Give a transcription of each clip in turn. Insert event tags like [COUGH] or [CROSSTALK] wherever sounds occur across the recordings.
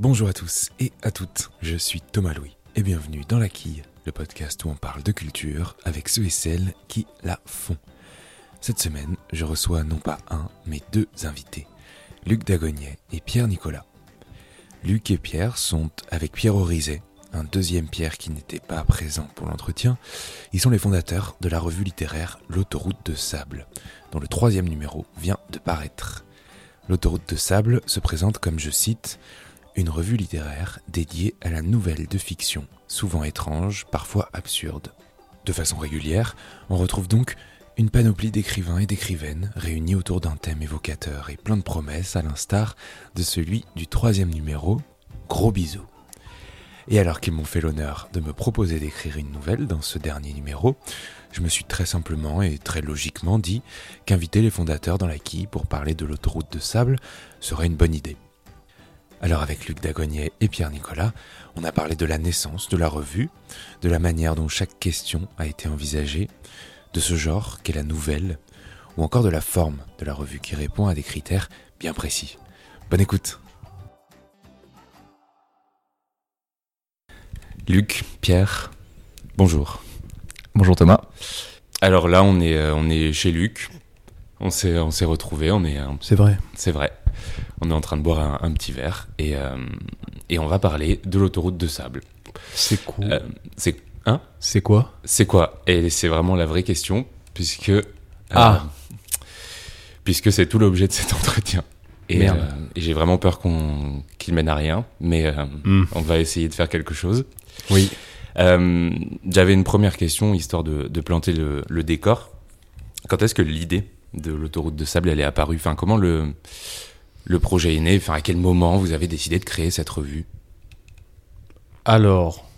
Bonjour à tous et à toutes, je suis Thomas Louis et bienvenue dans La Quille, le podcast où on parle de culture avec ceux et celles qui la font. Cette semaine, je reçois non pas un, mais deux invités, Luc Dagognet et Pierre Nicolas. Luc et Pierre sont, avec Pierre Orizet, un deuxième Pierre qui n'était pas présent pour l'entretien, ils sont les fondateurs de la revue littéraire L'autoroute de sable, dont le troisième numéro vient de paraître. L'autoroute de sable se présente comme, je cite, une revue littéraire dédiée à la nouvelle de fiction, souvent étrange, parfois absurde. De façon régulière, on retrouve donc une panoplie d'écrivains et d'écrivaines réunis autour d'un thème évocateur et plein de promesses à l'instar de celui du troisième numéro, Gros bisous. Et alors qu'ils m'ont fait l'honneur de me proposer d'écrire une nouvelle dans ce dernier numéro, je me suis très simplement et très logiquement dit qu'inviter les fondateurs dans la quille pour parler de l'autoroute de sable serait une bonne idée. Alors avec Luc Dagonier et Pierre Nicolas, on a parlé de la naissance de la revue, de la manière dont chaque question a été envisagée, de ce genre qu'est la nouvelle, ou encore de la forme de la revue qui répond à des critères bien précis. Bonne écoute Luc, Pierre, bonjour. Bonjour Thomas. Alors là, on est, euh, on est chez Luc. On s'est, on s'est retrouvés. On est. C'est vrai. C'est vrai. On est en train de boire un, petit verre et, euh, et on va parler de l'autoroute de sable. C'est quoi euh, C'est hein? C'est quoi? C'est quoi? Et c'est vraiment la vraie question puisque ah puisque c'est tout l'objet de cet [LAUGHS] entretien. Et, et j'ai vraiment peur qu'on qu'il mène à rien, mais hmm. on va essayer de faire quelque chose. Oui. Euh, j'avais une première question, histoire de, planter le, décor. Quand est-ce que l'idée de l'autoroute de sable elle est apparue Enfin, comment le, le projet est né? Enfin, à quel moment vous avez décidé de créer cette revue? Alors,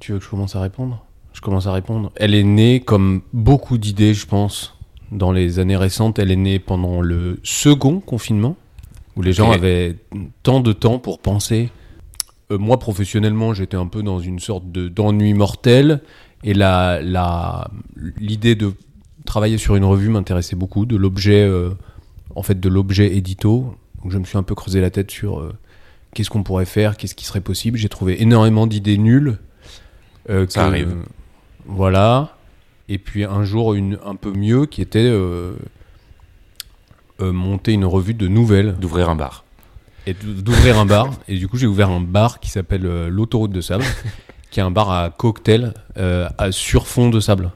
tu veux que je commence à répondre? Je commence à répondre. Elle est née comme beaucoup d'idées, je pense, dans les années récentes. Elle est née pendant le second confinement, où les gens avaient tant de temps pour penser euh, moi, professionnellement, j'étais un peu dans une sorte d'ennui mortel. Et la, la, l'idée de travailler sur une revue m'intéressait beaucoup, de l'objet, euh, en fait, de l'objet édito. Donc, je me suis un peu creusé la tête sur euh, qu'est-ce qu'on pourrait faire, qu'est-ce qui serait possible. J'ai trouvé énormément d'idées nulles. Ça arrive. Voilà. Et puis un jour, une un peu mieux, qui était monter une revue de nouvelles. D'ouvrir un bar et d'ouvrir un bar. Et du coup, j'ai ouvert un bar qui s'appelle euh, l'autoroute de sable, [LAUGHS] qui est un bar à cocktail euh, à sur fond de sable.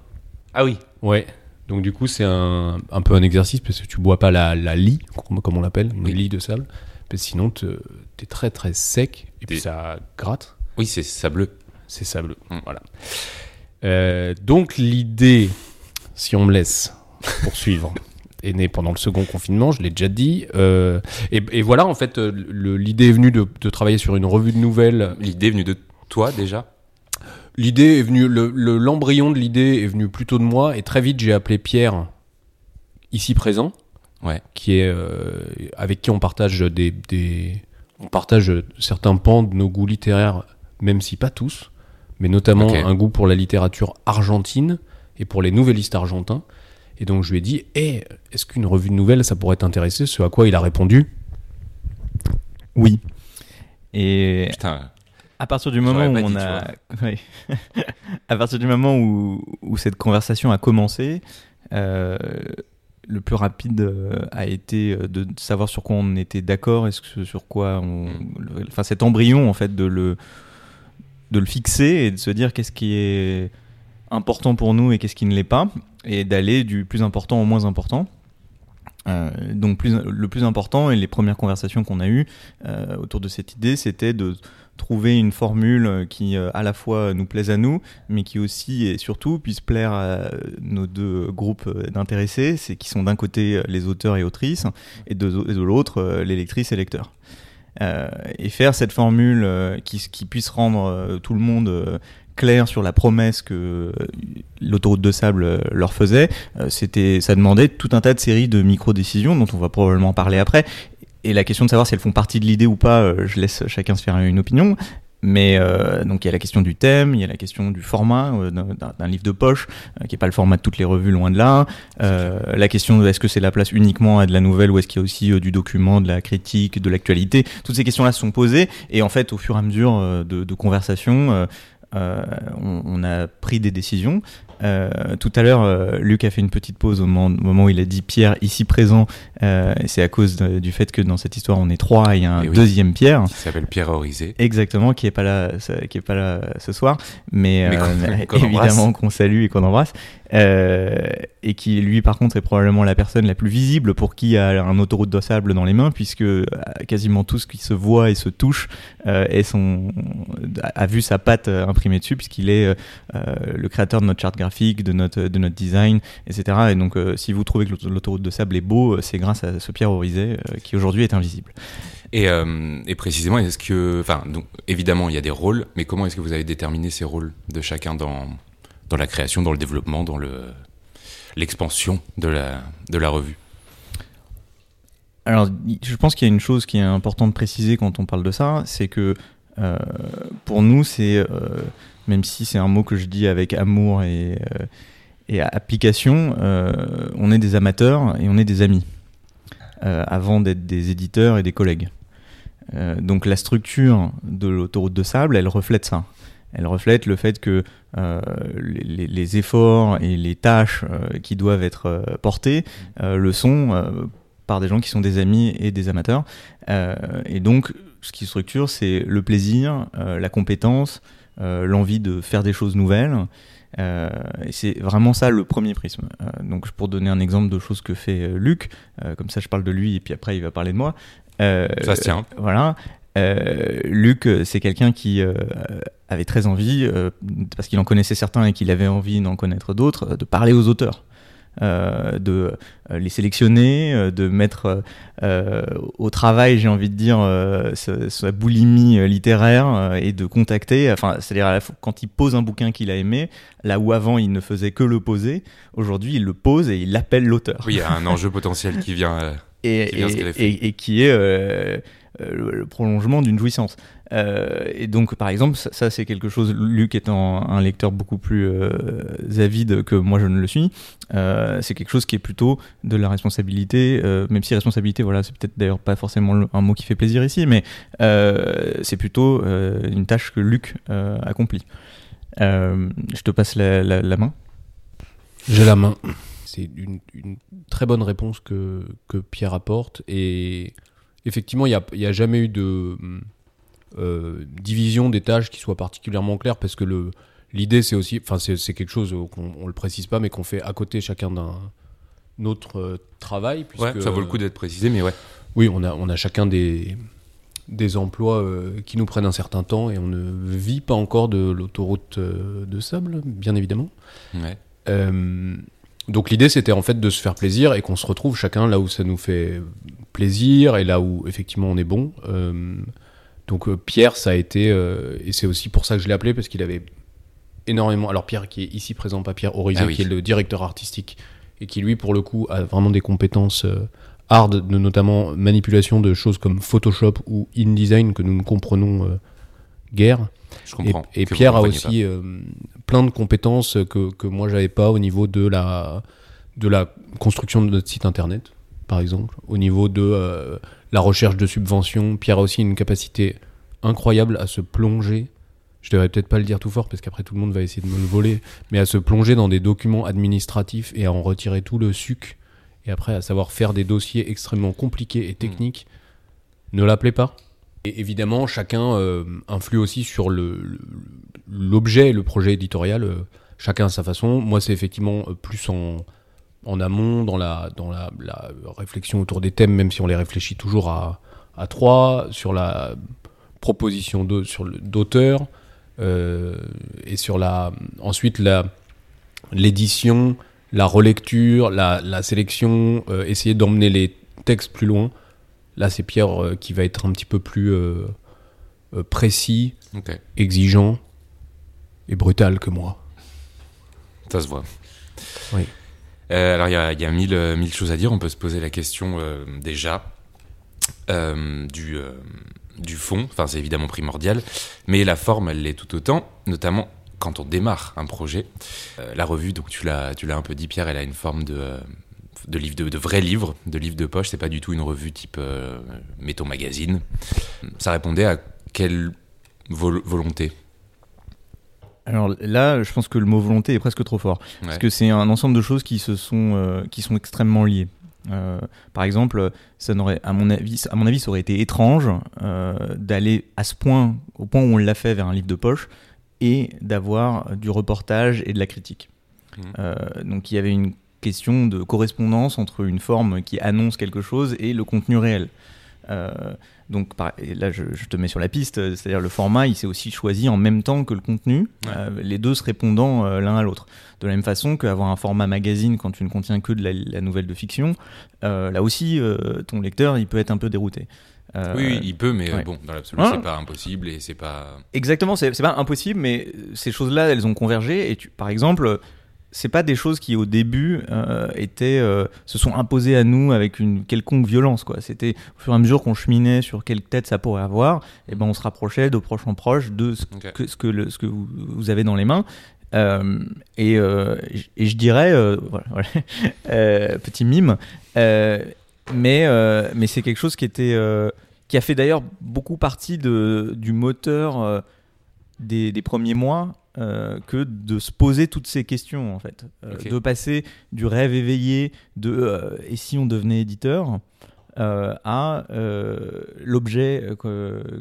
Ah oui. Ouais. Donc du coup, c'est un, un, peu un exercice parce que tu bois pas la, la lie, comme on l'appelle, une lie de sable. Parce que sinon, es très très sec et puis ça gratte. Oui, c'est sableux. C'est sableux. Mm. Voilà. Euh, donc l'idée, si on me laisse poursuivre, [LAUGHS] est né pendant le second confinement, je l'ai déjà dit. Euh, et, voilà, en fait, euh, l'idée est venue de, travailler sur une revue de nouvelles. L'idée est venue de toi déjà? L'idée est venue, l'embryon de l'idée est venu plutôt de moi, et très vite j'ai appelé Pierre, ici présent, ouais. qui est euh, avec qui on partage des, des, on partage certains pans de nos goûts littéraires, même si pas tous, mais notamment un goût pour la littérature argentine et pour les nouvellistes argentins. Et donc je lui ai dit, hey, est-ce qu'une revue de nouvelles, ça pourrait t'intéresser? Ce à quoi il a répondu, oui. Et Putain, à partir du moment où on a, [LAUGHS] à partir du moment où, où, cette conversation a commencé, euh, le plus rapide euh, a été euh, de savoir sur quoi on était d'accord, est-ce que sur quoi on, mm. enfin cet embryon en fait de le de le fixer et de se dire qu'est-ce qui est important pour nous et qu'est-ce qui ne l'est pas et d'aller du plus important au moins important. Euh, donc plus, le plus important et les premières conversations qu'on a eues euh, autour de cette idée, c'était de trouver une formule qui euh, à la fois nous plaise à nous, mais qui aussi et surtout puisse plaire à nos deux groupes d'intéressés, c'est qui sont d'un côté les auteurs et autrices et de, l'autre les lectrices et lecteurs. et faire cette formule qui, puisse rendre tout le monde clair sur la promesse que euh, l'autoroute de sable euh, leur faisait, euh, c'était, ça demandait tout un tas de séries de micro-décisions dont on va probablement parler après. Et la question de savoir si elles font partie de l'idée ou pas, je laisse chacun se faire une opinion. mais euh, donc il y a la question du thème, il y a la question du format euh, d'un livre de poche, euh, qui n'est pas le format de toutes les revues, loin de là. la question de est-ce que c'est la place uniquement à de la nouvelle ou est-ce qu'il y a aussi du document, de la critique, de l'actualité? Toutes ces questions-là sont posées et en fait au fur et à mesure de, de conversation, on, on, a pris des décisions. Euh, tout à l'heure, euh, Luc a fait une petite pause au moment, où il a dit Pierre ici présent. Euh, c'est à cause du fait que dans cette histoire, on est trois et il y a un deuxième Pierre. Qui s'appelle Pierre Orisé. Exactement, qui est pas là, qui est pas là ce soir, mais, mais [LAUGHS] évidemment qu'on salue et qu'on embrasse. Et qui lui par contre est probablement la personne la plus visible pour qui a un autoroute de sable dans les mains puisque quasiment tout ce qui se voit et se touche son, a vu sa patte imprimée dessus puisqu'il est le créateur de notre charte graphique, de notre, de notre design, etc. Et donc si vous trouvez que l'autoroute de sable est beau, c'est grâce à ce Pierre Orizet qui aujourd'hui est invisible. Et, et, précisément, est-ce que, enfin, donc, évidemment, il y a des rôles, mais comment est-ce que vous avez déterminé ces rôles de chacun dans, dans la création, dans le développement, dans le, l'expansion de la, de la revue? Alors, je pense qu'il y a une chose qui est importante de préciser quand on parle de ça, c'est que euh, pour nous, c'est, euh, même si c'est un mot que je dis avec amour et, euh, application, on est des amateurs et on est des amis, avant d'être des éditeurs et des collègues. donc la structure de l'autoroute de sable, elle reflète ça. Elle reflète le fait que euh, les, efforts et les tâches euh, qui doivent être euh, portées le sont par des gens qui sont des amis et des amateurs. et donc, ce qui structure, c'est le plaisir, la compétence, l'envie de faire des choses nouvelles. et c'est vraiment ça le premier prisme. donc, pour donner un exemple de choses que fait Luc, comme ça je parle de lui et puis après il va parler de moi. ça se tient. Voilà. Euh, Luc, euh, c'est quelqu'un qui euh, avait très envie, parce qu'il en connaissait certains et qu'il avait envie d'en connaître d'autres, de parler aux auteurs. De les sélectionner, de mettre au travail, j'ai envie de dire, sa, boulimie littéraire et de contacter. Enfin, c'est-à-dire quand il pose un bouquin qu'il a aimé, là où avant il ne faisait que le poser, aujourd'hui il le pose et il appelle l'auteur. Oui, il y a un enjeu potentiel qui vient. [LAUGHS] et, et, qui est euh, le prolongement d'une jouissance. Euh, et donc, par exemple, ça, c'est quelque chose, Luc étant un lecteur beaucoup plus euh, avide que moi je ne le suis, c'est quelque chose qui est plutôt de la responsabilité, même si responsabilité, voilà, c'est peut-être d'ailleurs pas forcément un mot qui fait plaisir ici, mais c'est plutôt une tâche que Luc accomplit. je te passe la, main. J'ai la main. C'est une, très bonne réponse que, que Pierre apporte et effectivement, il n'y a, jamais eu de euh, division des tâches qui soit particulièrement claire parce que le, l'idée, c'est aussi, enfin, c'est, quelque chose qu'on ne le précise pas, mais qu'on fait à côté chacun d'un autre euh, travail. Puisque, ça vaut le coup d'être précisé, mais ouais. Oui, on a, on a chacun des, des emplois euh, qui nous prennent un certain temps et on ne vit pas encore de l'autoroute de sable, bien évidemment. Ouais. donc l'idée c'était en fait de se faire plaisir et qu'on se retrouve chacun là où ça nous fait plaisir et là où effectivement on est bon. Euh, donc euh, Pierre, ça a été, euh, et c'est aussi pour ça que je l'ai appelé, parce qu'il avait énormément. Alors Pierre, qui est ici présent, pas Pierre Horizon, ah qui est le directeur artistique, et qui lui, pour le coup, a vraiment des compétences hard, de notamment manipulation de choses comme Photoshop ou InDesign que nous ne comprenons guère. Je comprends. Et, Pierre a aussi plein de compétences que, que moi j'avais pas au niveau de la, de la construction de notre site internet par exemple, au niveau de euh, la recherche de subventions. Pierre a aussi une capacité incroyable à se plonger. Je devrais peut-être pas le dire tout fort parce qu'après tout le monde va essayer de me le voler, mais à se plonger dans des documents administratifs et à en retirer tout le suc et après à savoir faire des dossiers extrêmement compliqués et techniques. Ne l'appelez pas. Et évidemment, chacun euh, influe aussi sur l'objet le, le projet éditorial, euh, chacun à sa façon. Moi, c'est effectivement plus en, en amont dans la, dans la, réflexion autour des thèmes, même si on les réfléchit toujours à, à trois, sur la proposition d'auteur, euh, et sur la, ensuite la, l'édition, la relecture, la, la sélection, euh, essayer d'emmener les textes plus loin. Là, c'est Pierre euh, qui va être un petit peu plus précis, exigeant et brutal que moi. Ça se voit. Oui. Euh, alors, il y a, euh, mille, choses à dire. On peut se poser la question euh, déjà du, fond, enfin c'est évidemment primordial, mais la forme elle l'est tout autant, notamment quand on démarre un projet. La revue, donc tu l'as, un peu dit Pierre, elle a une forme de, de livre de, de vrai livre, de livre de poche. C'est pas du tout une revue type euh, Métaux Magazine. Ça répondait à quelle volonté? Alors là, je pense que le mot volonté est presque trop fort, parce que c'est un ensemble de choses qui se sont qui sont extrêmement liées. par exemple, ça n'aurait, à mon avis, à mon avis, ça aurait été étrange d'aller à ce point, au point où on l'a fait vers un livre de poche, et d'avoir du reportage et de la critique. Mmh. Euh, donc il y avait une question de correspondance entre une forme qui annonce quelque chose et le contenu réel. Euh, donc là, je, te mets sur la piste, c'est-à-dire le format, il s'est aussi choisi en même temps que le contenu, euh, les deux se répondant l'un à l'autre. De la même façon qu'avoir un format magazine quand tu ne contiens que de la, nouvelle de fiction, là aussi, ton lecteur, il peut être un peu dérouté. Euh, oui, il peut, mais bon, dans l'absolu, c'est pas impossible et c'est pas. Exactement, c'est pas impossible, mais ces choses-là, elles ont convergé. Et tu, par exemple, c'est pas des choses qui au début euh, étaient, euh, se sont imposées à nous avec une quelconque violence. quoi. C'était au fur et à mesure qu'on cheminait sur quelle tête ça pourrait avoir, et ben on se rapprochait de proche en proche de ce que, ce que, le, ce que vous, vous, avez dans les mains. et, et, je dirais, voilà, [LAUGHS] petit mime, mais, euh, mais c'est quelque chose qui était euh, qui a fait d'ailleurs beaucoup partie de, du moteur euh, des, des, premiers mois que de se poser toutes ces questions en fait, de passer du rêve éveillé de et si on devenait éditeur à l'objet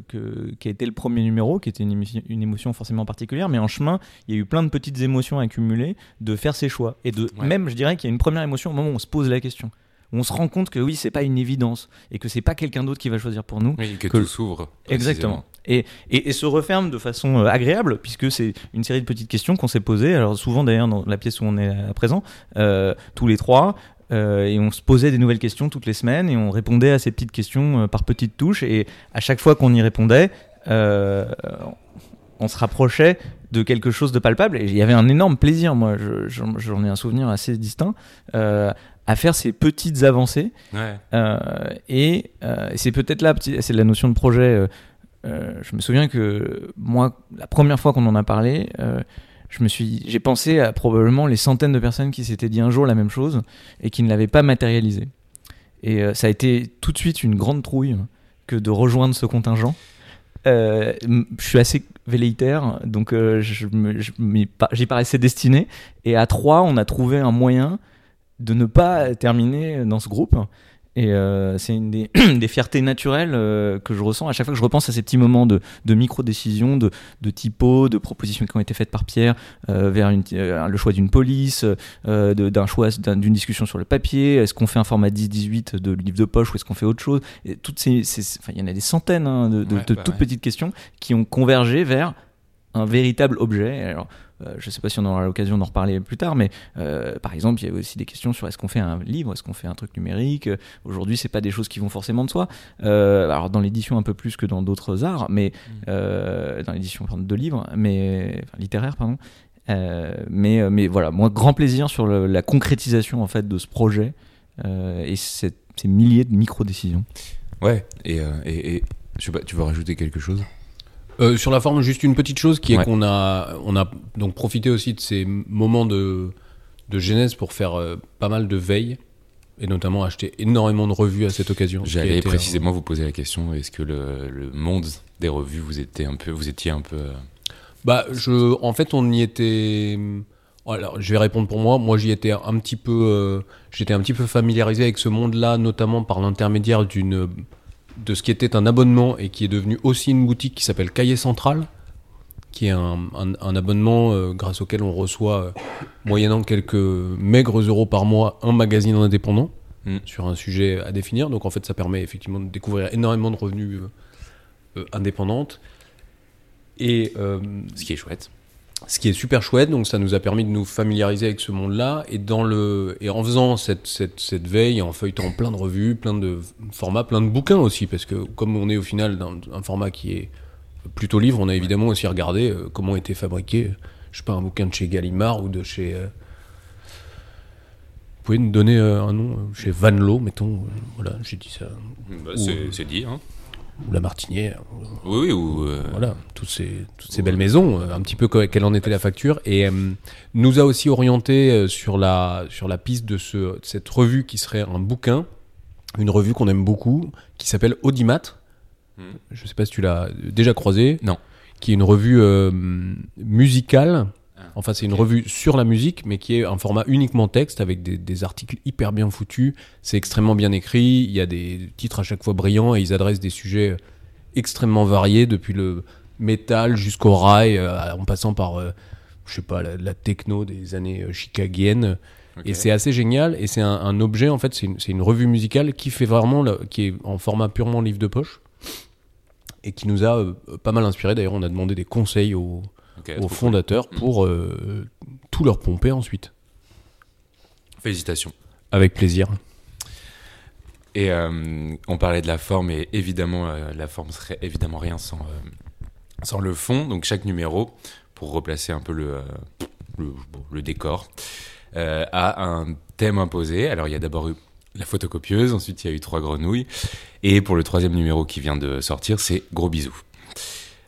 qui a été le premier numéro, qui était une, une, émotion forcément particulière, mais en chemin, il y a eu plein de petites émotions accumulées de faire ses choix. Et de même, je dirais qu'il y a une première émotion au moment où on se pose la question on se rend compte que oui, c'est pas une évidence et que c'est pas quelqu'un d'autre qui va choisir pour nous. Oui, que, tout s'ouvre. Exactement. Et, et, se referme de façon euh, agréable, puisque c'est une série de petites questions qu'on s'est posées. Alors, souvent d'ailleurs, dans la pièce où on est à présent, euh, tous les trois, euh, et on se posait des nouvelles questions toutes les semaines et on répondait à ces petites questions par petites touches. Et à chaque fois qu'on y répondait, on se rapprochait de quelque chose de palpable. Et il y avait un énorme plaisir, moi, j'en ai un souvenir assez distinct, à faire ces petites avancées. Euh, et euh, c'est peut-être là, c'est la notion de projet. Euh, je me souviens que moi, la première fois qu'on en a parlé, je me suis, j'ai pensé à probablement les centaines de personnes qui s'étaient dit un jour la même chose et qui ne l'avaient pas matérialisé. Et ça a été tout de suite une grande trouille que de rejoindre ce contingent. je suis assez velléitaire, donc je j'y paraissais destiné. Et à trois, on a trouvé un moyen de ne pas terminer dans ce groupe. Et euh, c'est une des, [CLEARS THROAT] des, fiertés naturelles euh, que je ressens à chaque fois que je repense à ces petits moments de, de micro-décisions, de, de typos, de propositions qui ont été faites par Pierre euh, vers une, le choix d'une police, d'un choix d'une discussion sur le papier. Est-ce qu'on fait un format 10-18 de livre de poche ou est-ce qu'on fait autre chose? Et toutes ces, enfin, Il y en a des centaines hein, de, de, bah toutes petites questions qui ont convergé vers un véritable objet. Alors, je ne sais pas si on aura l'occasion d'en reparler plus tard, mais euh, par exemple, il y avait aussi des questions sur est-ce qu'on fait un livre, est-ce qu'on fait un truc numérique. Aujourd'hui, c'est pas des choses qui vont forcément de soi. Euh, alors dans l'édition un peu plus que dans d'autres arts, mais mm. dans l'édition de livres, mais enfin, littéraire, pardon. mais, mais voilà, moi, grand plaisir sur la concrétisation en fait de ce projet et ces milliers de micro-décisions. Ouais, et, et, je sais pas, tu veux rajouter quelque chose? Euh, sur la forme, juste une petite chose qui est qu'on a, on a donc profité aussi de ces moments de, de genèse pour faire euh, pas mal de veille et notamment acheter énormément de revues à cette occasion. J'allais précisément vous poser la question est-ce que le, le, monde des revues vous étiez un peu, vous étiez un peu euh, Bah, je, en fait, on y était. Alors, je vais répondre pour moi. Moi, j'y étais un petit peu, j'étais un petit peu familiarisé avec ce monde-là, notamment par l'intermédiaire d'une de ce qui était un abonnement et qui est devenu aussi une boutique qui s'appelle Cahier Central, qui est un, abonnement euh, grâce auquel on reçoit, euh, moyennant quelques maigres euros par mois, un magazine indépendant mm. sur un sujet à définir. Donc en fait, ça permet effectivement de découvrir énormément de revenus euh, indépendantes. Et ce qui est chouette ce qui est super chouette, donc ça nous a permis de nous familiariser avec ce monde-là, et dans le et en faisant cette, cette, cette, veille, en feuilletant plein de revues, plein de formats, plein de bouquins aussi, parce que comme on est au final dans un format qui est plutôt livre, on a évidemment aussi regardé euh, comment était fabriqué, je sais pas, un bouquin de chez Gallimard ou de chez... Euh, vous pouvez nous donner euh, un nom Chez Van Loo, mettons, voilà, j'ai dit ça. Bah, c'est dit, hein ou la Martinière. Oui, oui, ou. Voilà, toutes ces, toutes ces belles maisons, un petit peu quelle en était la facture. Et nous a aussi orienté sur, la, sur la piste de, ce, cette revue qui serait un bouquin, une revue qu'on aime beaucoup, qui s'appelle Audimat. Hmm. Je ne sais pas si tu l'as déjà croisé. Non. Qui est une revue musicale Enfin, c'est une revue sur la musique, mais qui est un format uniquement texte avec des, articles hyper bien foutus. C'est extrêmement bien écrit. Il y a des titres à chaque fois brillants et ils adressent des sujets extrêmement variés, depuis le métal jusqu'au rail, euh, en passant par, euh, je sais pas, la, techno des années euh, chicagiennes. Et c'est assez génial. Et c'est un, objet, en fait, c'est une, une, revue musicale qui fait vraiment, qui est en format purement livre de poche et qui nous a pas mal inspiré. D'ailleurs, on a demandé des conseils aux aux fondateurs pour euh, tout leur pomper ensuite. Félicitations. Avec plaisir. Et euh, on parlait de la forme, et évidemment, euh, la forme serait évidemment rien sans, sans le fond. Donc chaque numéro, pour replacer un peu le, le, décor, a un thème imposé. Alors il y a d'abord eu la photocopieuse, ensuite il y a eu trois grenouilles, et pour le troisième numéro qui vient de sortir, c'est gros bisous.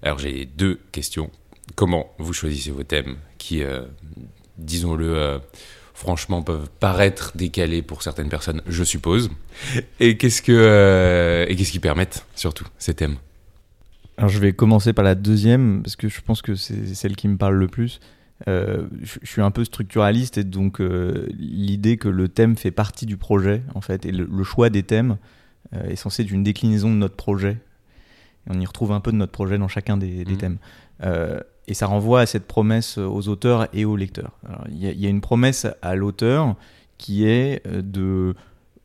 Alors j'ai deux questions comment vous choisissez vos thèmes qui, euh, disons-le, euh, franchement, peuvent paraître décalés pour certaines personnes, je suppose. Et qu'est-ce que euh, et qu'est-ce qui permettent surtout ces thèmes? Alors je vais commencer par la deuxième parce que je pense que c'est celle qui me parle le plus. je suis un peu structuraliste et donc l'idée que le thème fait partie du projet en fait et le, choix des thèmes est censé être une déclinaison de notre projet. Et on y retrouve un peu de notre projet dans chacun des, mmh. thèmes. Et ça renvoie à cette promesse aux auteurs et aux lecteurs. Il y, a une promesse à l'auteur qui est euh, de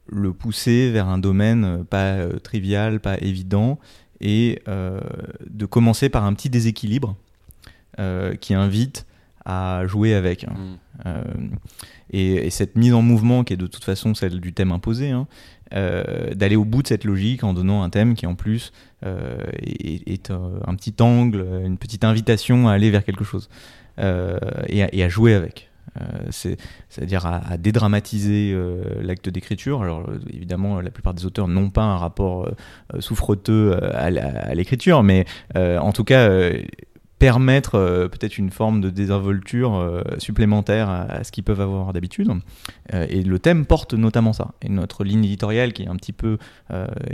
le pousser vers un domaine pas euh, trivial, pas évident, et euh, de commencer par un petit déséquilibre qui invite à jouer avec. Mmh. Et, cette mise en mouvement, qui est de toute façon celle du thème imposé, hein, d'aller au bout de cette logique en donnant un thème qui en plus euh, est, euh, un petit angle, une petite invitation à aller vers quelque chose euh, et à, jouer avec. c'est-à-dire à, dédramatiser l'acte d'écriture. Alors évidemment, la plupart des auteurs n'ont pas un rapport souffreteux à l'écriture, mais en tout cas, permettre euh, peut-être une forme de désinvolture euh, supplémentaire à, ce qu'ils peuvent avoir d'habitude. Euh, et le thème porte notamment ça. Et notre ligne éditoriale, qui est un petit peu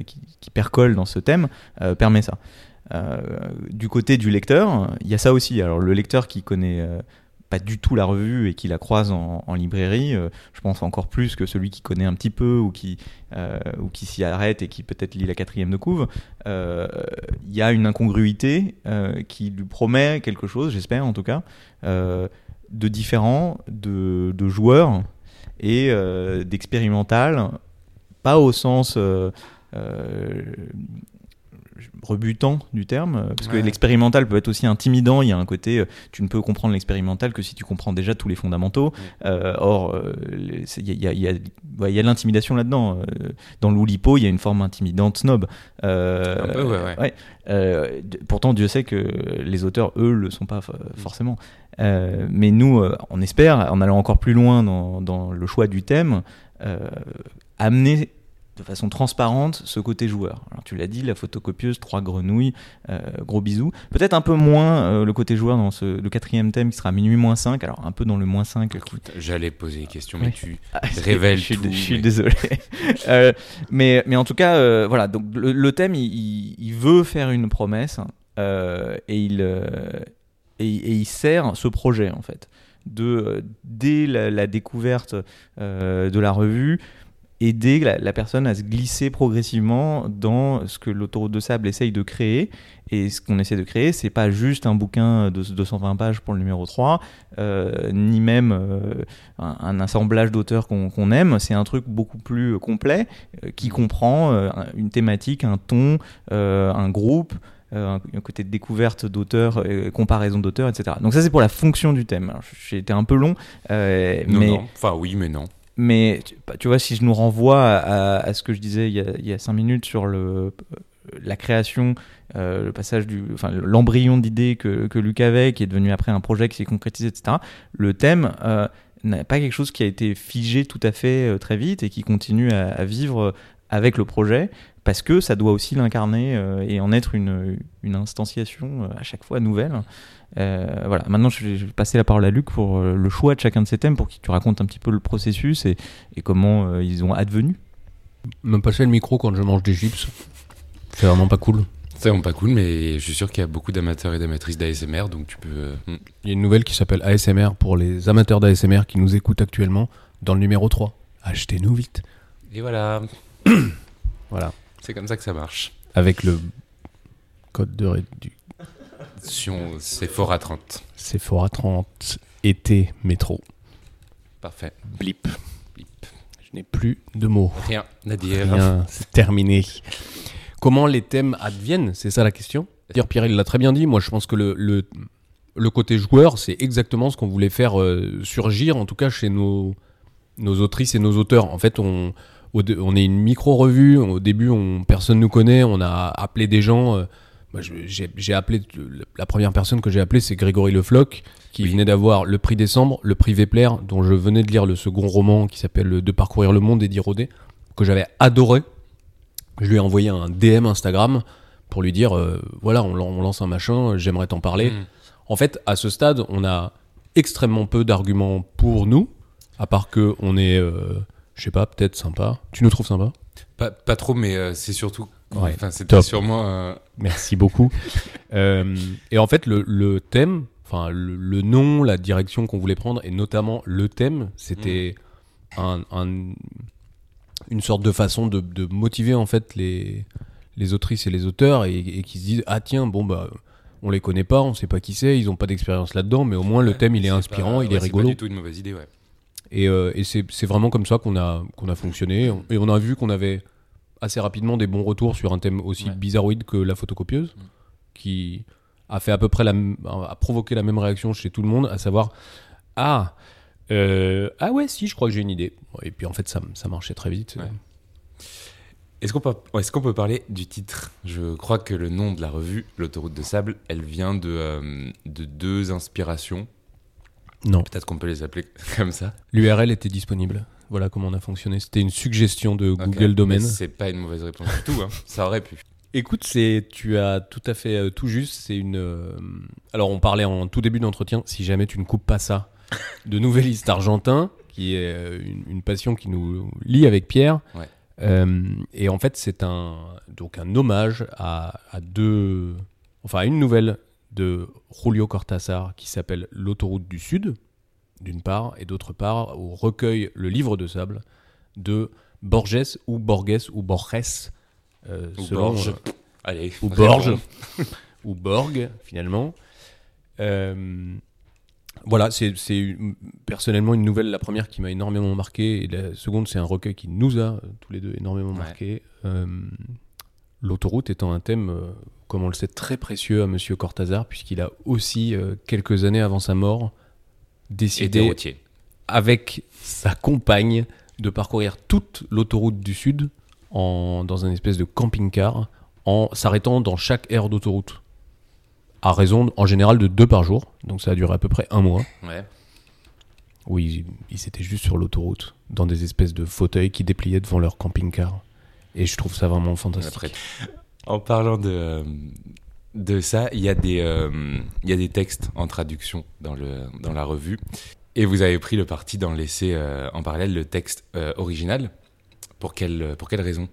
qui, percole dans ce thème, permet ça. du côté du lecteur, il y a ça aussi. Alors le lecteur qui connaît pas du tout la revue et qui la croise en, librairie, euh, je pense encore plus que celui qui connaît un petit peu ou qui, euh, s'y arrête et qui peut-être lit la quatrième de couve, euh, il y a une incongruité qui lui promet quelque chose, j'espère en tout cas, de différent de, de joueurs et d'expérimental, pas au sens rebutant du terme, euh, parce que l'expérimental peut être aussi intimidant. Il y a un côté, euh, tu ne peux comprendre l'expérimental que si tu comprends déjà tous les fondamentaux. Euh, or, il y a, y a, de l'intimidation là-dedans. Dans l'Oulipo, il y a une forme intimidante snob. un peu, ouais, ouais. pourtant, Dieu sait que les auteurs, eux, le sont pas forcément. mais nous, on espère, en allant encore plus loin dans, dans le choix du thème, amener de façon transparente ce côté joueur. Alors tu l'as dit, la photocopieuse, trois grenouilles, euh, gros bisous. Peut-être un peu moins euh, le côté joueur dans ce, le quatrième thème qui sera minuit moins 5, alors un peu dans le moins 5. J'allais poser une question, mais tu ah, révèles je, tout. Je suis désolé. [LAUGHS] Euh, mais, mais en tout cas, voilà, donc le, thème, il, veut faire une promesse et, il, et, il sert ce projet en fait. De, dès la, la découverte de la revue, aider la, personne à se glisser progressivement dans ce que l'autoroute de sable essaye de créer. Et ce qu'on essaie de créer, c'est pas juste un bouquin de 220 pages pour le numéro 3, euh, ni même euh, un, assemblage d'auteurs qu'on aime. C'est un truc beaucoup plus complet euh, qui comprend une thématique, un ton, un groupe. un côté de découverte d'auteurs, comparaison d'auteurs, etc. Donc ça c'est pour la fonction du thème. J'ai été un peu long, mais non. enfin oui, mais non. Mais bah, tu vois, si je nous renvoie à, ce que je disais il y, a, cinq minutes sur le, la création, euh, le passage du, enfin, l'embryon d'idée que, que Luc avait, qui est devenu après un projet qui s'est concrétisé, etc. Le thème euh, n'est pas quelque chose qui a été figé tout à fait euh, très vite et qui continue à, vivre avec le projet parce que ça doit aussi l'incarner et en être une, une instanciation à chaque fois nouvelle. Voilà, maintenant je vais, passer la parole à Luc pour le choix de chacun de ces thèmes, pour qu'il tu racontes un petit peu le processus et, et comment ils ont advenu. Me passer le micro quand je mange des chips, c'est vraiment pas cool. C'est vraiment pas cool, mais je suis sûr qu'il y a beaucoup d'amateurs et d'amatrices d'ASMR, donc tu peux. Euh, hmm. Il y a une nouvelle qui s'appelle ASMR pour les amateurs d'ASMR qui nous écoutent actuellement dans le numéro 3. Achetez-nous vite. Et voilà. [COUGHS] voilà. C'est comme ça que ça marche. Avec le code de réduction. Sephora 30. Sephora 30, été, métro. Parfait. Blip. Blip. Je n'ai plus de mots. Rien à dire. Rien, c'est terminé comment les thèmes adviennent? C'est ça la question? Dire Pierre, il l'a très bien dit. Moi, je pense que le, le, côté joueur, c'est exactement ce qu'on voulait faire euh, surgir, en tout cas chez nos, nos autrices et nos auteurs. En fait, on, on est une micro-revue. Au début, on, personne nous connaît. On a appelé des gens. Euh, j'ai appelé la première personne que j'ai appelée, c'est Grégory Le Floch, qui venait d'avoir le prix décembre, le prix Vepler, dont je venais de lire le second roman qui s'appelle De parcourir le monde d'Eddie Rodet, que j'avais adoré je lui ai envoyé un DM Instagram pour lui dire euh, voilà, on, lance un machin, j'aimerais t'en parler. Mm. En fait, à ce stade, on a extrêmement peu d'arguments pour nous, à part que on est, euh, je sais pas, peut-être sympa. Tu nous trouves sympa? Pas, pas, trop, mais euh, c'est surtout. Ouais, enfin, c'était sûrement. Merci beaucoup. [LAUGHS] et en fait, le, thème, enfin le, nom, la direction qu'on voulait prendre, et notamment le thème, c'était mm. un une sorte de façon de, de, motiver en fait les, les autrices et les auteurs et, qui se disent ah tiens bon bah on les connaît pas, on sait pas qui c'est, ils ont pas d'expérience là-dedans, mais au moins le thème il est, inspirant, il est rigolo. C'est pas du tout une mauvaise idée, ouais. Et, euh, et c'est vraiment comme ça qu'on a, qu'on a fonctionné. Et on a vu qu'on avait assez rapidement des bons retours sur un thème aussi bizarroïde que la photocopieuse, mm. qui a fait à peu près la, a provoqué la même réaction chez tout le monde, à savoir ah euh, ah ouais, si, je crois que j'ai une idée. Et puis en fait, ça, ça marchait très vite. Est-ce qu'on peut, est qu'on peut parler du titre? Je crois que le nom de la revue, L'autoroute de sable, elle vient de, euh, de deux inspirations. Non. Peut-être qu'on peut les appeler [LAUGHS] comme ça. L'URL était disponible. Voilà comment on a fonctionné. C'était une suggestion de Google Domaine. C'est pas une mauvaise réponse du tout. Hein. [LAUGHS] Ça aurait pu. Écoute, c'est tu as tout à fait euh, tout juste. C'est une. alors on parlait en tout début d'entretien. Si jamais tu ne coupes pas ça, de nouvellistes argentins, qui est euh, une, passion qui nous lie avec Pierre. Euh, et en fait, c'est un, donc un hommage à, deux. Enfin, à une nouvelle de Julio Cortázar qui s'appelle L'autoroute du Sud, d'une part, et d'autre part, au recueil Le Livre de Sable de Borges ou Borges ou Borges. Euh, ou Borges. Allez, ou Borges. [LAUGHS] ou Borg, finalement. Euh, voilà, c'est personnellement une nouvelle, la première qui m'a énormément marqué, et la seconde, c'est un recueil qui nous a euh, tous les deux énormément marqué. Euh, l'autoroute étant un thème, euh, comme on le sait, très précieux à Monsieur Cortázar, puisqu'il a aussi, quelques années avant sa mort, décidé, avec sa compagne, de parcourir toute l'autoroute du Sud en, dans un espèce de camping-car, en s'arrêtant dans chaque aire d'autoroute à raison en général de deux par jour. Donc ça a duré à peu près un mois. Ouais. Où ils, étaient juste sur l'autoroute, dans des espèces de fauteuils qui dépliaient devant leur camping-car. Et je trouve ça vraiment fantastique. en parlant de, de ça, il y, a des, euh, il y a des textes en traduction dans, le, dans la revue. Et vous avez pris le parti d'en laisser euh, en parallèle le texte euh, original. Pour quelle, pour quelle raison?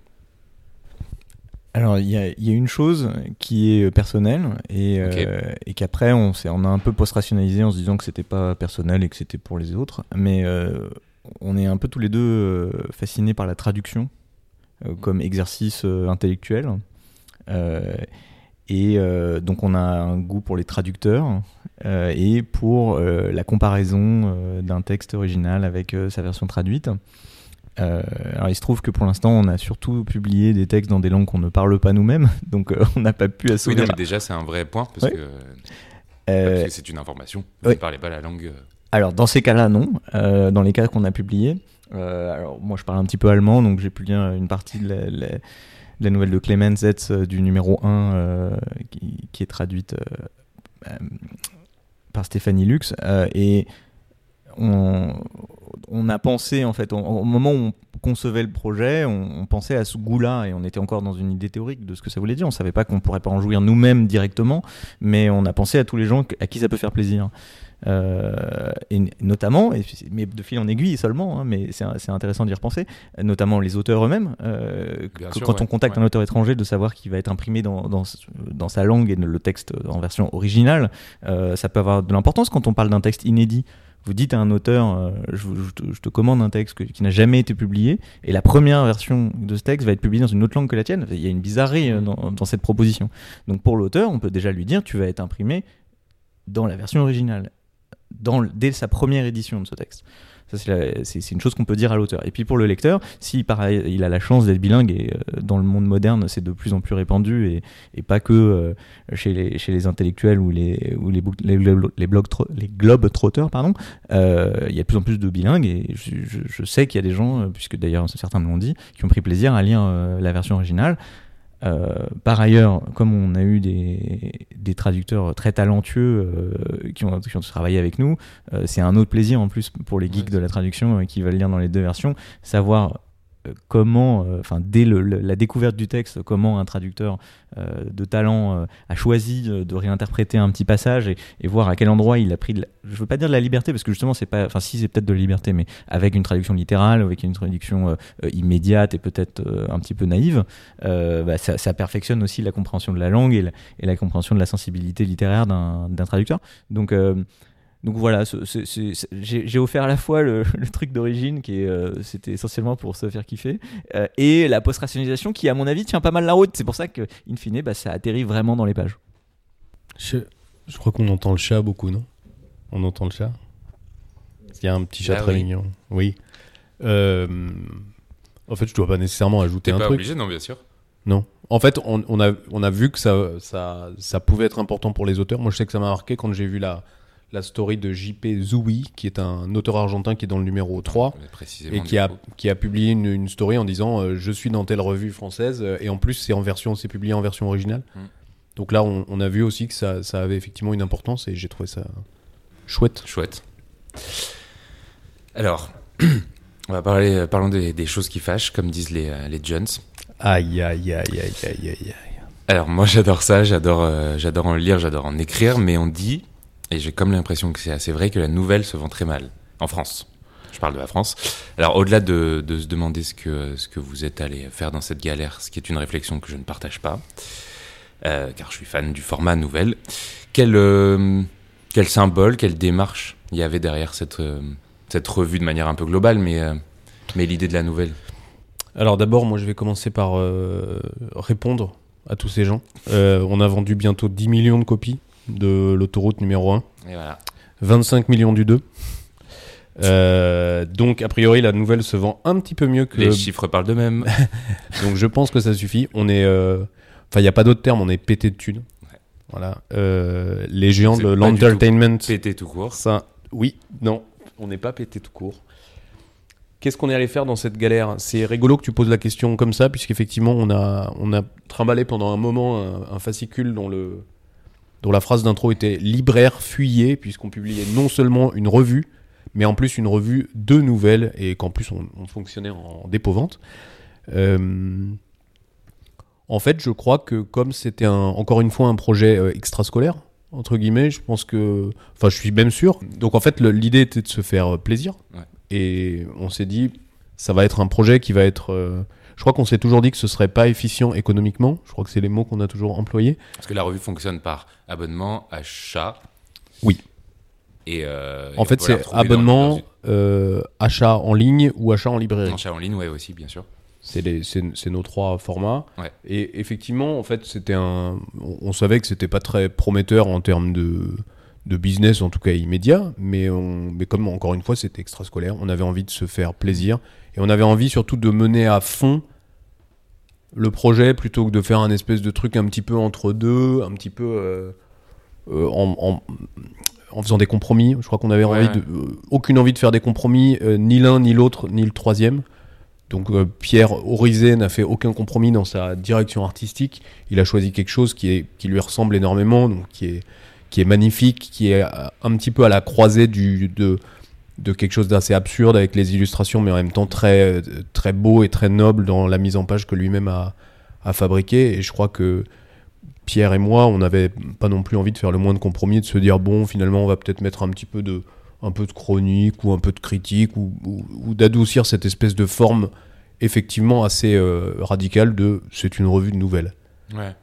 Alors, il y a, une chose qui est personnelle et, euh, et qu'après, on, on a un peu post-rationalisé en se disant que c'était pas personnel et que c'était pour les autres. Mais euh, on est un peu tous les deux euh, fascinés par la traduction comme exercice intellectuel. Et donc, on a un goût pour les traducteurs et pour la comparaison d'un texte original avec sa version traduite. Euh, alors il se trouve que pour l'instant on a surtout publié des textes dans des langues qu'on ne parle pas nous-mêmes, [LAUGHS] donc euh, on n'a pas pu assouvir. Oui, mais déjà c'est un vrai point parce que euh, c'est une information. Vous ne parlez pas la langue. Alors dans ces cas-là non. dans les cas qu'on a publiés, alors moi je parle un petit peu allemand, donc j'ai pu lire une partie de la, nouvelle de Clemens Zetz du numéro 1 qui, qui, est traduite par Stéphanie Lux et on, on a pensé en fait au, moment où concevait le projet, on, pensait à ce goût-là et on était encore dans une idée théorique de ce que ça voulait dire. On savait pas qu'on pourrait pas en jouir nous-mêmes directement, mais on a pensé à tous les gens à qui ça peut faire plaisir. Euh, et notamment, mais de fil en aiguille seulement, hein, mais c'est intéressant d'y repenser, notamment les auteurs eux-mêmes. Euh, quand on contacte un auteur étranger, de savoir qu'il va être imprimé dans, dans, dans, sa langue et le texte en version originale, euh, ça peut avoir de l'importance quand on parle d'un texte inédit vous dites à un auteur, je, te, commande un texte qui n'a jamais été publié, et la première version de ce texte va être publiée dans une autre langue que la tienne. Il y a une bizarrerie dans, dans cette proposition. Donc pour l'auteur, on peut déjà lui dire, tu vas être imprimé dans la version originale dès sa première édition de ce texte. Ça, c'est une chose qu'on peut dire à l'auteur. Et puis pour le lecteur, si il a la chance d'être bilingue, et euh, dans le monde moderne, c'est de plus en plus répandu, et, pas que euh, chez, les, intellectuels ou les, ou les, globes trotteurs, pardon, euh, il y a de plus en plus de bilingues, et je, je, je sais qu'il y a des gens, puisque d'ailleurs certains me l'ont dit, qui ont pris plaisir à lire la version originale. Euh, par ailleurs, comme on a eu des, des traducteurs très talentueux euh, qui, ont, qui, ont, travaillé avec nous, euh, c'est un autre plaisir en plus pour les geeks de la traduction qui veulent lire dans les deux versions, savoir euh, comment, euh, enfin dès la découverte du texte, comment un traducteur euh, de talent a choisi de, réinterpréter un petit passage et, voir à quel endroit il a pris, de je veux pas dire de la liberté parce que justement c'est pas, enfin si c'est peut-être de la liberté, mais avec une traduction littérale, avec une traduction immédiate et peut-être un petit peu naïve, bah, ça, perfectionne aussi la compréhension de la langue et la, et la compréhension de la sensibilité littéraire d'un traducteur. Donc donc voilà, j'ai offert à la fois le, [LAUGHS] truc d'origine, qui euh, c'était essentiellement pour se faire kiffer, euh, et la post-rationalisation qui, à mon avis, tient pas mal la route. C'est pour ça que, in fine, bah, ça atterrit vraiment dans les pages. Je, crois qu'on entend le chat beaucoup, non? On entend le chat? Il y a un petit chat bah très mignon. Oui. Euh, en fait, je dois pas nécessairement ajouter un pas truc. obligé, non, bien sûr. Non. En fait, on, a, on a vu que ça, ça, ça pouvait être important pour les auteurs. Moi, je sais que ça m'a marqué quand j'ai vu la, la story de JP Zoui, qui est un auteur argentin qui est dans le numéro 3, et qui a, qui a publié une, story en disant euh, Je suis dans telle revue française, euh, et en plus, c'est en version, c'est publié en version originale. Hmm. Donc là, on, a vu aussi que ça, ça avait effectivement une importance, et j'ai trouvé ça chouette. Chouette. Alors, [CLEARS THROAT] on va parler, euh, parlons des, choses qui fâchent, comme disent les, les Jones. Aïe, aïe, aïe, aïe, aïe, aïe. Alors, moi, j'adore ça, j'adore j'adore en lire, j'adore en écrire, mais on dit et j'ai comme l'impression que c'est assez vrai que la nouvelle se vend très mal en France. Je parle de la France. Alors au-delà de, de, se demander ce que, ce que vous êtes allé faire dans cette galère, ce qui est une réflexion que je ne partage pas, euh, car je suis fan du format nouvelle, quel, euh, quel symbole, quelle démarche il y avait derrière cette, euh, cette revue de manière un peu globale, mais, mais l'idée de la nouvelle? Alors d'abord, moi je vais commencer par répondre à tous ces gens. on a vendu bientôt 10 millions de copies de l'autoroute numéro 1. Et voilà. 25 millions du 2. Euh, donc, a priori, la nouvelle se vend un petit peu mieux que. Les chiffres parlent d'eux-mêmes. [LAUGHS] donc, je pense que ça suffit. On est. Euh, enfin, il n'y a pas d'autre terme, on est pété de thunes. Voilà. Euh, les géants de l'entertainment. Pété tout court. Ça, oui, non, on n'est pas pété tout court. Qu'est-ce qu'on est allé faire dans cette galère? C'est rigolo que tu poses la question comme ça, puisqu'effectivement, on a, on a trimballé pendant un moment un fascicule dont le, dont la phrase d'intro était libraire fuyez, puisqu'on publiait non seulement une revue, mais en plus une revue de nouvelles, et qu'en plus on, fonctionnait en dépôt-vente. Euh, en fait, je crois que comme c'était encore une fois un projet euh, extrascolaire, entre guillemets, je pense que. Enfin, je suis même sûr. Donc en fait, l'idée était de se faire euh, plaisir. Et on s'est dit, ça va être un projet qui va être. Je crois qu'on s'est toujours dit que ce serait pas efficient économiquement. Je crois que c'est les mots qu'on a toujours employés. Parce que la revue fonctionne par abonnement, achat. Oui. Et euh, en fait, c'est abonnement, euh, achat en ligne ou achat en librairie. Achat en ligne, ouais, aussi, bien sûr. C'est nos trois formats. Et effectivement, en fait, c'était un. On, savait que c'était pas très prometteur en termes de, de business, en tout cas immédiat. Mais, on, mais comme encore une fois, c'était extrascolaire, on avait envie de se faire plaisir et on avait envie surtout de mener à fond le projet plutôt que de faire un espèce de truc un petit peu entre deux, un petit peu euh, euh, en, faisant des compromis. Je crois qu'on avait envie de, euh, aucune envie de faire des compromis, ni l'un, ni l'autre, ni le troisième. Donc Pierre Orizet n'a fait aucun compromis dans sa direction artistique. Il a choisi quelque chose qui, est, qui lui ressemble énormément, donc qui est, qui est magnifique, qui est un petit peu à la croisée du, de, de quelque chose d'assez absurde avec les illustrations, mais en même temps très, très beau et très noble dans la mise en page que lui-même a, a fabriqué. Et je crois que Pierre et moi, on n'avait pas non plus envie de faire le moins de compromis, de se dire bon, finalement, on va peut-être mettre un petit peu de, un peu de chronique ou un peu de critique ou, ou, d'adoucir cette espèce de forme effectivement assez euh, radicale de c'est une revue de nouvelles. Ouais.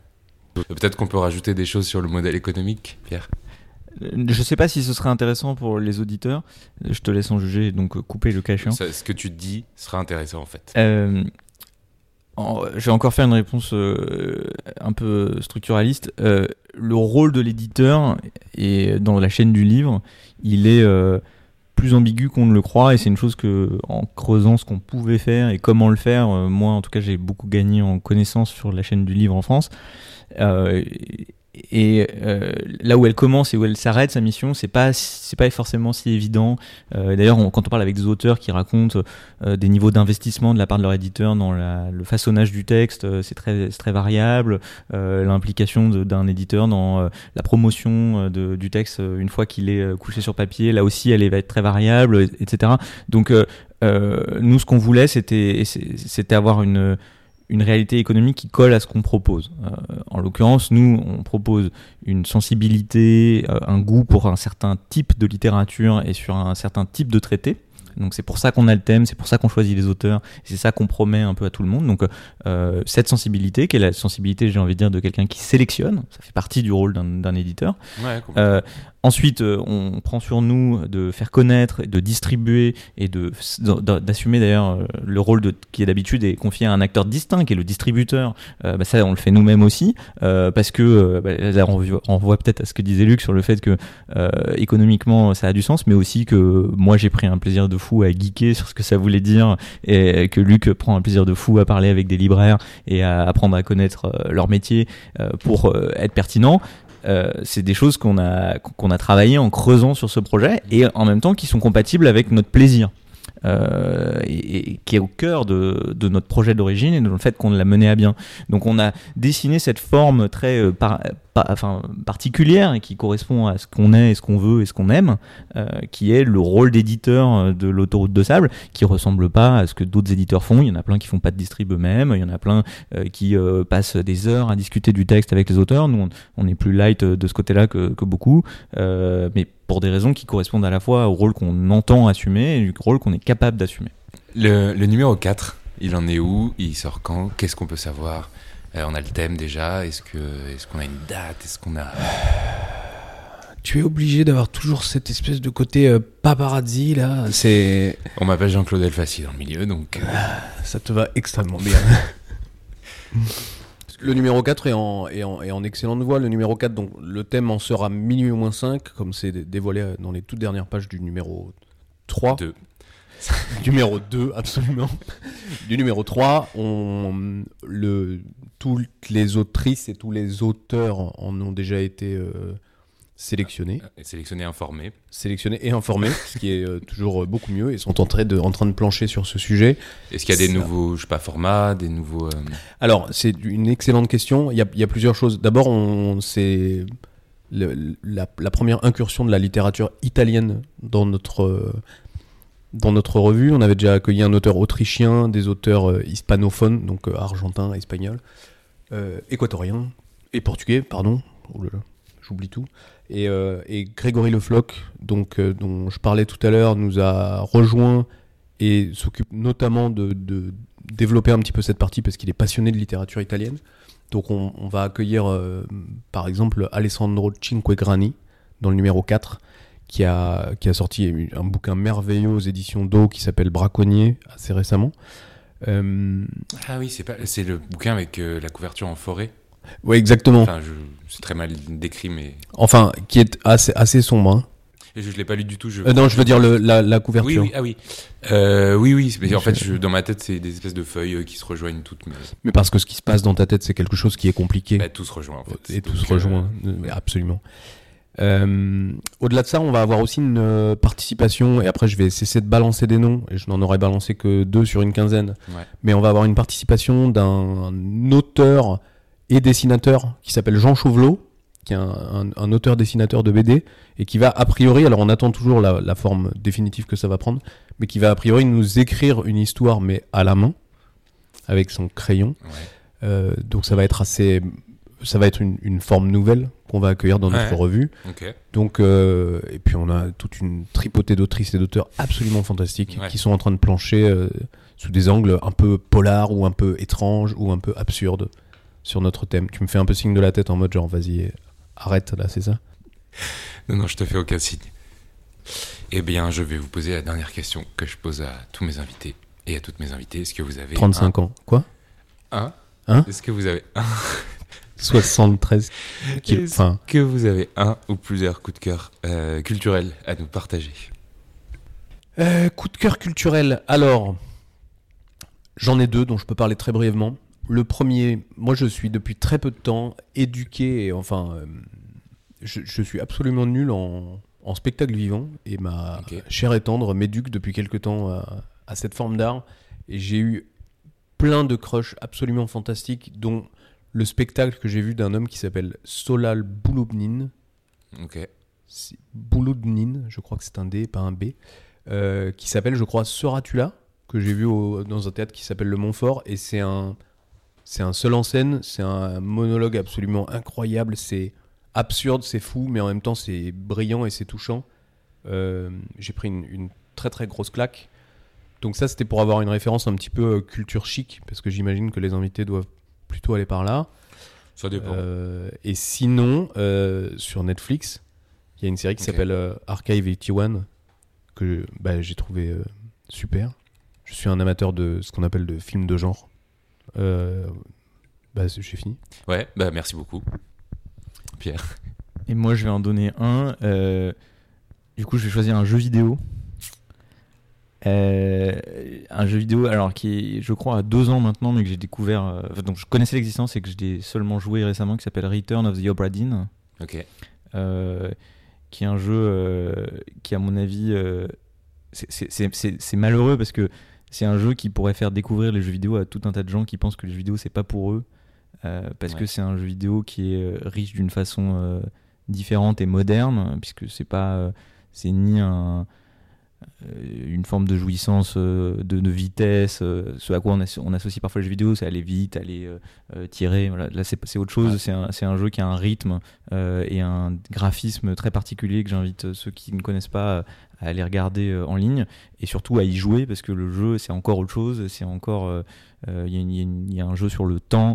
Peut-être qu'on peut rajouter des choses sur le modèle économique, Pierre? Je ne sais pas si ce serait intéressant pour les auditeurs. Je te laisse en juger, donc couper le cachet. Ce que tu dis sera intéressant en fait. Euh, je vais encore faire une réponse euh, un peu structuraliste. Euh, le rôle de l'éditeur et dans la chaîne du livre, il est euh, plus ambigu qu'on ne le croit et c'est une chose que en creusant ce qu'on pouvait faire et comment le faire, moi en tout cas j'ai beaucoup gagné en connaissance sur la chaîne du livre en France. Et euh, là où elle commence et où elle s'arrête, sa mission, c'est pas c'est pas forcément si évident. Euh, D'ailleurs, quand on parle avec des auteurs qui racontent euh, des niveaux d'investissement de la part de leur éditeur dans le façonnage du texte, euh, c'est très très variable. L'implication d'un éditeur dans la promotion du texte une fois qu'il est couché sur papier, là aussi, elle va être très variable, etc. Donc nous, ce qu'on voulait, c'était c'était avoir une une réalité économique qui colle à ce qu'on propose. Euh, en l'occurrence, nous, on propose une sensibilité, euh, un goût pour un certain type de littérature et sur un certain type de traité. Donc c'est pour ça qu'on a le thème, c'est pour ça qu'on choisit les auteurs, c'est ça qu'on promet un peu à tout le monde. Donc euh, cette sensibilité, qui est la sensibilité, j'ai envie de dire, de quelqu'un qui sélectionne, ça fait partie du rôle d'un éditeur. Ouais, ensuite, euh, on prend sur nous de faire connaître, de distribuer et d'assumer d'ailleurs euh, le rôle de, qui est d'habitude est confié à un acteur distinct, qui est le distributeur. Euh, bah ça, on le fait nous-mêmes aussi, parce que bah, là, on, voit peut-être à ce que disait Luc sur le fait que économiquement ça a du sens, mais aussi que moi j'ai pris un plaisir de fou à geeker sur ce que ça voulait dire et que Luc prend un plaisir de fou à parler avec des libraires et à apprendre à connaître euh, leur métier euh, pour euh, être pertinent. C'est des choses qu'on a qu'on a en creusant sur ce projet et en même temps qui sont compatibles avec notre plaisir. Euh, et, qui est au cœur de, notre projet d'origine et de le fait qu'on l'a mené à bien. Donc on a dessiné cette forme très euh, enfin, particulière et qui correspond à ce qu'on est et ce qu'on veut et ce qu'on aime, euh, qui est le rôle d'éditeur de l'autoroute de sable, qui ressemble pas à ce que d'autres éditeurs font. Il y en a plein qui font pas de distrib eux-mêmes, il y en a plein qui passent des heures à discuter du texte avec les auteurs. Nous, on, est plus light de ce côté-là que, que beaucoup, mais pour des raisons qui correspondent à la fois au rôle qu'on entend assumer et au rôle qu'on est capable d'assumer. Le, numéro 4, il en est où? Il sort quand? Qu'est-ce qu'on peut savoir? Euh, On a le thème déjà. Est-ce qu'on est qu'on a une date? Est-ce qu'on a... Tu es obligé d'avoir toujours cette espèce de côté euh, paparazzi là. C'est. On m'appelle Jean-Claude Elfassi dans le milieu, donc. Euh, Ça te va extrêmement [LAUGHS] bien. Le numéro 4 est en, est, en, est en, excellente voie. Le numéro 4, donc le thème en sera minuit au moins 5, comme c'est dévoilé dans les toutes dernières pages du numéro 3. 2. [LAUGHS] numéro 2, absolument. du numéro 3, on, le, toutes les autrices et tous les auteurs en ont déjà été euh, sélectionnés. Euh, sélectionnés, informés. Sélectionnés et informés, ce qui est euh, toujours euh, beaucoup mieux. Ils sont en train de, en train de plancher sur ce sujet. Est-ce qu'il y a des nouveaux, je sais pas, formats, des nouveaux. Alors, c'est une excellente question. Il y a, il y a plusieurs choses. D'abord, on, c'est la, la, première incursion de la littérature italienne dans notre. dans notre revue, on avait déjà accueilli un auteur autrichien, des auteurs hispanophones, donc argentins, espagnols, équatoriens et portugais, pardon. Oh j'oublie tout. Euh, et, Grégory Le Floch, euh, dont je parlais tout à l'heure, nous a rejoint et s'occupe notamment de, développer un petit peu cette partie parce qu'il est passionné de littérature italienne. Donc on, va accueillir euh, par exemple Alessandro Cinquegrani dans le numéro 4 qui a, qui a sorti un bouquin merveilleux aux éditions Do qui s'appelle Braconnier assez récemment. Ah oui, c'est le bouquin avec la couverture en forêt oui, exactement. Enfin, c'est très mal décrit, mais. Enfin, qui est assez, assez sombre. Hein. je ne l'ai pas lu du tout. Je... Euh, non, je veux dire le, la, la, couverture. Oui, oui, ah oui. Euh, oui, oui. Mais en fait, je, dans ma tête, c'est des espèces de feuilles euh, qui se rejoignent toutes. Mais... mais... parce que ce qui se passe dans ta tête, c'est quelque chose qui est compliqué. Bah, tout se rejoint, en fait. Et tout se rejoint, absolument. Au-delà de ça, on va avoir aussi une participation, et après je vais cesser de balancer des noms, et je n'en aurais balancé que deux sur une quinzaine, mais on va avoir une participation d'un auteur et dessinateur qui s'appelle Jean Chauvelot, qui est un, auteur-dessinateur de BD, et qui va a priori, alors on attend toujours la, forme définitive que ça va prendre, mais qui va a priori nous écrire une histoire, mais à la main, avec son crayon. Euh, donc ça va être assez, ça va être une, forme nouvelle qu'on va accueillir dans notre revue. Donc euh, et puis on a toute une tripotée d'autrices et d'auteurs absolument fantastiques qui sont en train de plancher euh, sous des angles un peu polars ou un peu étranges ou un peu absurdes sur notre thème. Tu me fais un peu signe de la tête en mode genre vas-y arrête là, c'est ça? Non non, je te fais aucun signe. Eh bien, je vais vous poser la dernière question que je pose à tous mes invités et à toutes mes invitées. Est-ce que vous avez 35 ans. Quoi? Un? Hein Est-ce que vous avez un? [LAUGHS] 73 Est-ce enfin... que vous avez un ou plusieurs coups de cœur euh, culturels à nous partager? Euh, Coup de cœur culturel. Alors, j'en ai deux dont je peux parler très brièvement. Le premier, moi je suis depuis très peu de temps éduqué, et enfin, euh, je, suis absolument nul en, spectacle vivant, et ma chère et tendre m'éduque depuis quelque temps à, à cette forme d'art. Et j'ai eu plein de crushs absolument fantastiques, dont le spectacle que j'ai vu d'un homme qui s'appelle Solal Bouloubnin. Ok. Je crois que c'est un D, pas un B. Euh, qui s'appelle, je crois, Seras-tu Que j'ai vu dans un théâtre qui s'appelle Le Montfort. Et c'est un, c'est un seul en scène, c'est un monologue absolument incroyable. C'est absurde, c'est fou, mais en même temps, c'est brillant et c'est touchant. Euh, j'ai pris une, une, très très grosse claque. Donc ça, c'était pour avoir une référence un petit peu euh, culture chic, parce que j'imagine que les invités doivent plutôt aller par là. Ça dépend. Euh, et sinon, euh, sur Netflix, il y a une série qui s'appelle Archive 81, que bah, j'ai trouvé super. Je suis un amateur de ce qu'on appelle de films de genre. Bah, j'ai fini. Ouais, bah merci beaucoup. Pierre. Et moi, je vais en donner un. du coup, je vais choisir un jeu vidéo euh, un jeu vidéo, alors qui est, je crois, à deux ans maintenant, mais que j'ai découvert. Euh, donc je connaissais l'existence et que j'ai seulement joué récemment, qui s'appelle Return of the Obra Dinn. Ok. Euh, qui est un jeu qui, à mon avis, c'est malheureux parce que c'est un jeu qui pourrait faire découvrir les jeux vidéo à tout un tas de gens qui pensent que les jeux vidéo c'est pas pour eux. parce que c'est un jeu vidéo qui est riche d'une façon différente et moderne, puisque c'est pas. c'est ni un euh, une forme de jouissance, euh, de, vitesse, euh, ce à quoi on, associe parfois les jeux vidéo, c'est aller vite, aller tirer. Là, c'est autre chose. C'est un, jeu qui a un rythme et un graphisme très particulier que j'invite ceux qui ne connaissent pas à aller regarder en ligne et surtout à y jouer parce que le jeu, c'est encore autre chose. C'est encore. Il y, a un jeu sur le temps.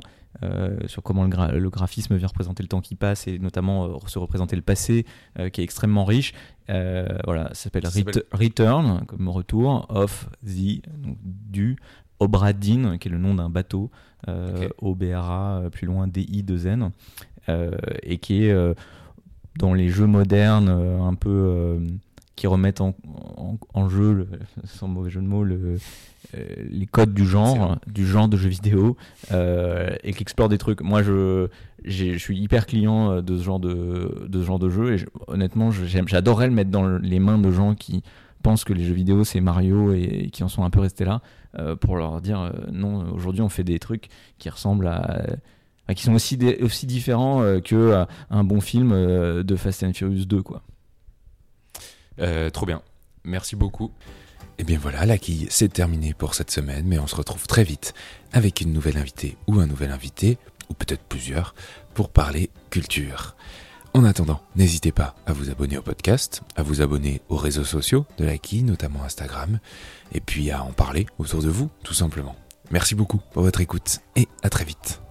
sur comment le, graphisme vient représenter le temps qui passe et notamment se représenter le passé, qui est extrêmement riche. Euh, voilà, ça s'appelle Return, comme retour, of the, donc, du Obradin, qui est le nom d'un bateau, euh, O-B-R-A, euh, plus loin D-I-2-N, euh, et qui est dans les jeux modernes un peu qui remettent en, en, jeu, sans mauvais jeu de mots, le, les codes du genre, du genre de jeux vidéo, et qui explore des trucs. Moi, je je suis hyper client euh, de ce genre de, de, ce genre de jeu et honnêtement j'adorerais le mettre dans les mains de gens qui pensent que les jeux vidéo c'est Mario et, qui en sont un peu restés là euh, pour leur dire euh, non aujourd'hui on fait des trucs qui ressemblent à, qui sont aussi, aussi différents que un bon film de Fast and Furious 2 quoi. Trop bien, merci beaucoup. Et eh bien voilà, la quille, c'est terminé pour cette semaine, mais on se retrouve très vite avec une nouvelle invitée ou un nouvel invité ou peut-être plusieurs, pour parler culture. En attendant, n'hésitez pas à vous abonner au podcast, à vous abonner aux réseaux sociaux de l'AKI, notamment Instagram, et puis à en parler autour de vous, tout simplement. Merci beaucoup pour votre écoute et à très vite.